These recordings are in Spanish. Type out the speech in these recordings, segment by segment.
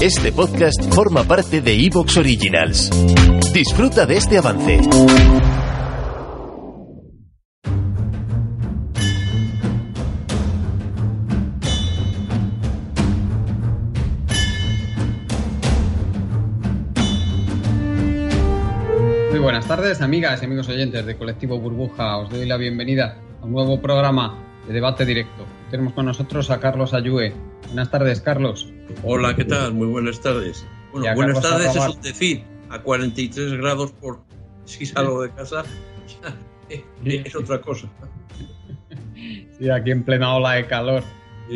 Este podcast forma parte de Evox Originals. Disfruta de este avance. Muy buenas tardes, amigas y amigos oyentes de Colectivo Burbuja. Os doy la bienvenida a un nuevo programa de debate directo. Tenemos con nosotros a Carlos Ayue. Buenas tardes, Carlos. Hola, ¿qué tal? Muy buenas tardes. Bueno, buenas tardes es un decir. A 43 grados por si salgo de casa es otra cosa. Sí, aquí en plena ola de calor.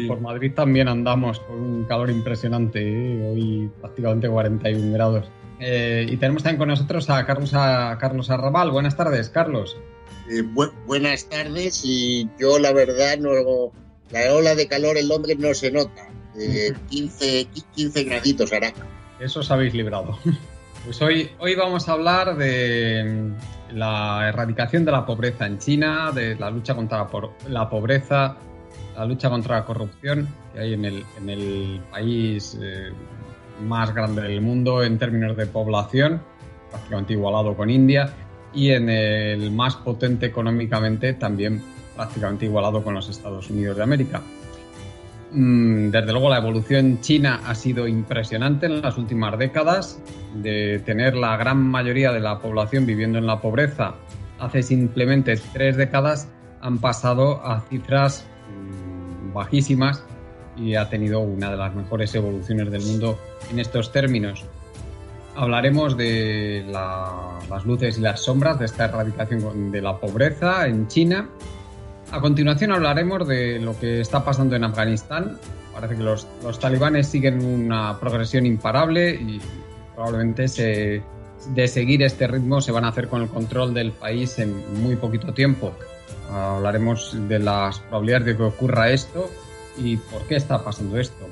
Por Madrid también andamos con un calor impresionante. ¿eh? Hoy prácticamente 41 grados. Eh, y tenemos también con nosotros a Carlos, a Carlos Arrabal. Buenas tardes, Carlos. Eh, bu buenas tardes y yo la verdad no la ola de calor en Londres no se nota. Eh, 15, 15 graditos hará. Eso os habéis librado. Pues hoy, hoy vamos a hablar de la erradicación de la pobreza en China, de la lucha contra la pobreza, la lucha contra la corrupción que hay en el, en el país eh, más grande del mundo en términos de población, prácticamente igualado con India, y en el más potente económicamente también prácticamente igualado con los Estados Unidos de América. Mm, desde luego la evolución china ha sido impresionante en las últimas décadas, de tener la gran mayoría de la población viviendo en la pobreza hace simplemente tres décadas han pasado a cifras mm, bajísimas y ha tenido una de las mejores evoluciones del mundo en estos términos. Hablaremos de la, las luces y las sombras de esta erradicación de la pobreza en China a continuación hablaremos de lo que está pasando en Afganistán. Parece que los, talibanes siguen una progresión imparable y probablemente de seguir este ritmo se van a hacer con el control del país en muy poquito tiempo. Hablaremos de las probabilidades de que ocurra esto y por qué está pasando esto.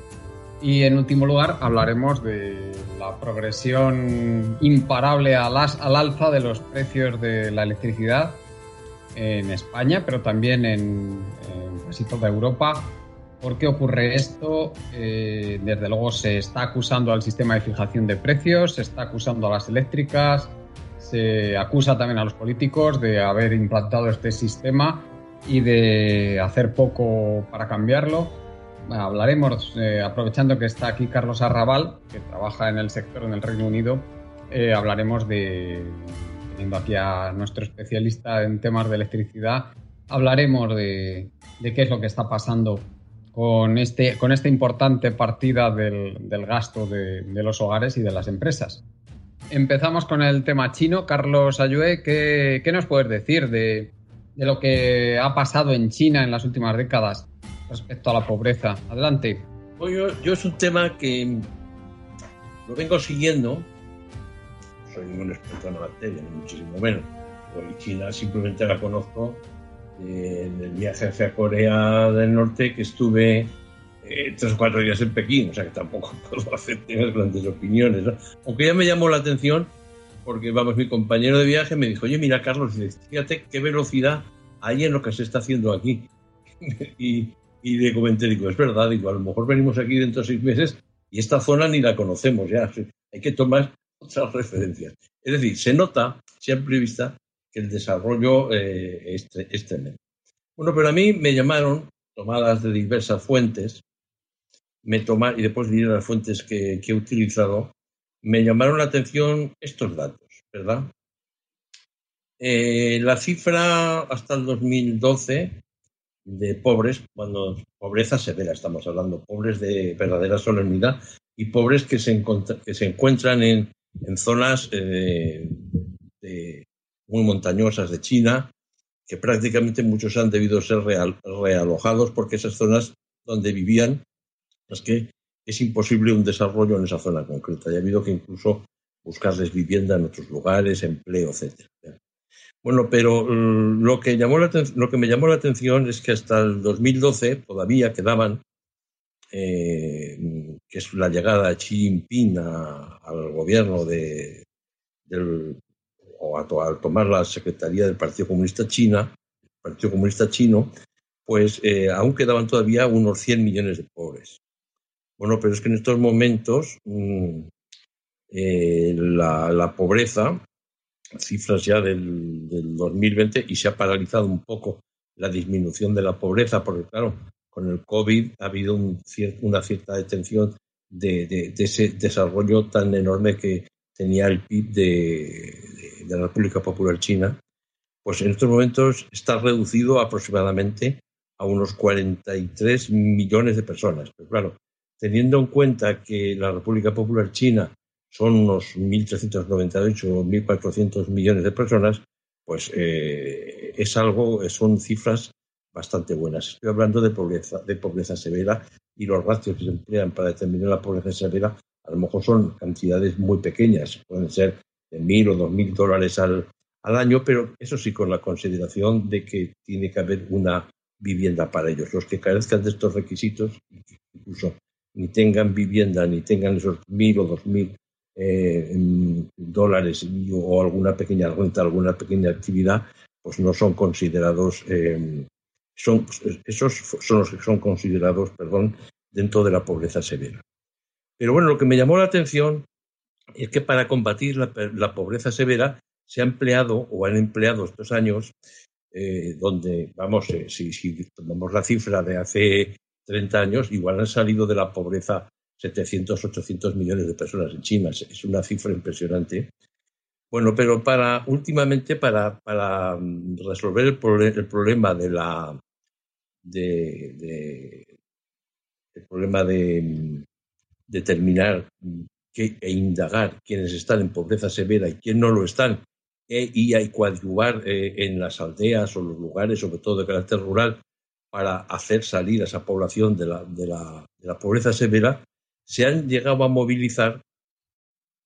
Y en último lugar hablaremos de la progresión imparable al alza de los precios de la electricidad en España, pero también en, casi toda Europa. ¿Por qué ocurre esto? Eh, desde luego se está acusando al sistema de fijación de precios, se está acusando a las eléctricas, se acusa también a los políticos de haber implantado este sistema y de hacer poco para cambiarlo. hablaremos, eh, aprovechando que está aquí Carlos Arrabal, que trabaja en el sector en el Reino Unido, eh, hablaremos de, teniendo aquí a nuestro especialista en temas de electricidad, hablaremos de, qué es lo que está pasando con, este, con esta importante partida del, gasto de, los hogares y de las empresas. Empezamos con el tema chino. Carlos Ayue, ¿qué, nos puedes decir de, lo que ha pasado en China en las últimas décadas respecto a la pobreza? Adelante. Pues yo es un tema que lo vengo siguiendo soy ningún experto en la materia, ni muchísimo menos. Porque China simplemente la conozco en el viaje hacia Corea del Norte que estuve eh, tres o cuatro días en Pekín, o sea que tampoco puedo hacer grandes opiniones. Aunque ya me llamó la atención porque, vamos, mi compañero de viaje me dijo, oye, mira, Carlos, fíjate qué velocidad hay en lo que se está haciendo aquí. y, y le comenté, digo, es verdad, digo, a lo mejor venimos aquí dentro de seis meses y esta zona ni la conocemos ya. Hay que tomar otras referencias. Es decir, se nota, siempre vista, que el desarrollo eh, es, tremendo. Bueno, pero a mí me llamaron, tomadas de diversas fuentes, me tomaron, y después diré las fuentes que, he utilizado, me llamaron la atención estos datos, ¿verdad? Eh, la cifra hasta el 2012 de pobres, cuando pobreza severa estamos hablando, pobres de verdadera solemnidad y pobres que se, que se encuentran en en zonas eh, muy montañosas de China, que prácticamente muchos han debido ser real, realojados porque esas zonas donde vivían Es que es imposible un desarrollo en esa zona concreta y ha habido que incluso buscarles vivienda en otros lugares, empleo, etc. Bueno, pero mm, lo que, llamó lo que me llamó la atención es que hasta el 2012 todavía quedaban, eh, que es la llegada de Xi Jinping al gobierno de, del, o al tomar la Secretaría del Partido Comunista China, Partido Comunista Chino, pues eh, aún quedaban todavía unos 100 millones de pobres. Bueno, pero es que en estos momentos mm, eh, la, pobreza, cifras ya del, 2020, y se ha paralizado un poco la disminución de la pobreza, porque claro, con el COVID ha habido una cierta detención de, ese desarrollo tan enorme que tenía el PIB de, la República Popular China, pues en estos momentos está reducido aproximadamente a unos 43 millones de personas. Pero claro, teniendo en cuenta que la República Popular China son unos 1.398 o 1.400 millones de personas, pues eh, es algo, son cifras bastante buenas. Estoy hablando de pobreza, de pobreza severa y los ratios que se emplean para determinar la pobreza severa a lo mejor son cantidades muy pequeñas, pueden ser de mil o dos mil dólares al, al año, pero eso sí con la consideración de que tiene que haber una vivienda para ellos. Los que carezcan de estos requisitos, incluso ni tengan vivienda, ni tengan esos mil o dos mil eh, dólares o alguna pequeña renta, alguna pequeña actividad, pues no son considerados, eh, son, esos son los que son considerados, perdón, dentro de la pobreza severa. Pero bueno, lo que me llamó la atención es que para combatir la, pobreza severa se ha empleado o han empleado estos años eh, donde, vamos, eh, si, tomamos la cifra de hace 30 años, igual han salido de la pobreza 700, 800 millones de personas en China. Es una cifra impresionante. Bueno, pero para últimamente para, para mm, resolver el, problema de la de, el problema de mm, determinar e indagar quiénes están en pobreza severa y quiénes no lo están, e, y hay coadyuvar eh, en las aldeas o los lugares, sobre todo de carácter rural, para hacer salir a esa población de la, de la, de la pobreza severa, se han llegado a movilizar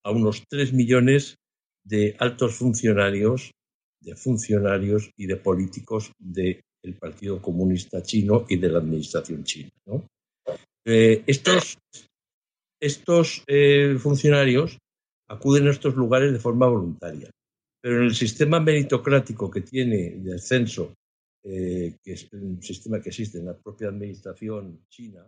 a unos 3 millones de altos funcionarios, de funcionarios y de políticos del Partido Comunista Chino y de la Administración china. Eh, estos estos eh, funcionarios acuden a estos lugares de forma voluntaria. Pero en el sistema meritocrático que tiene de ascenso, eh, que es un sistema que existe en la propia administración china.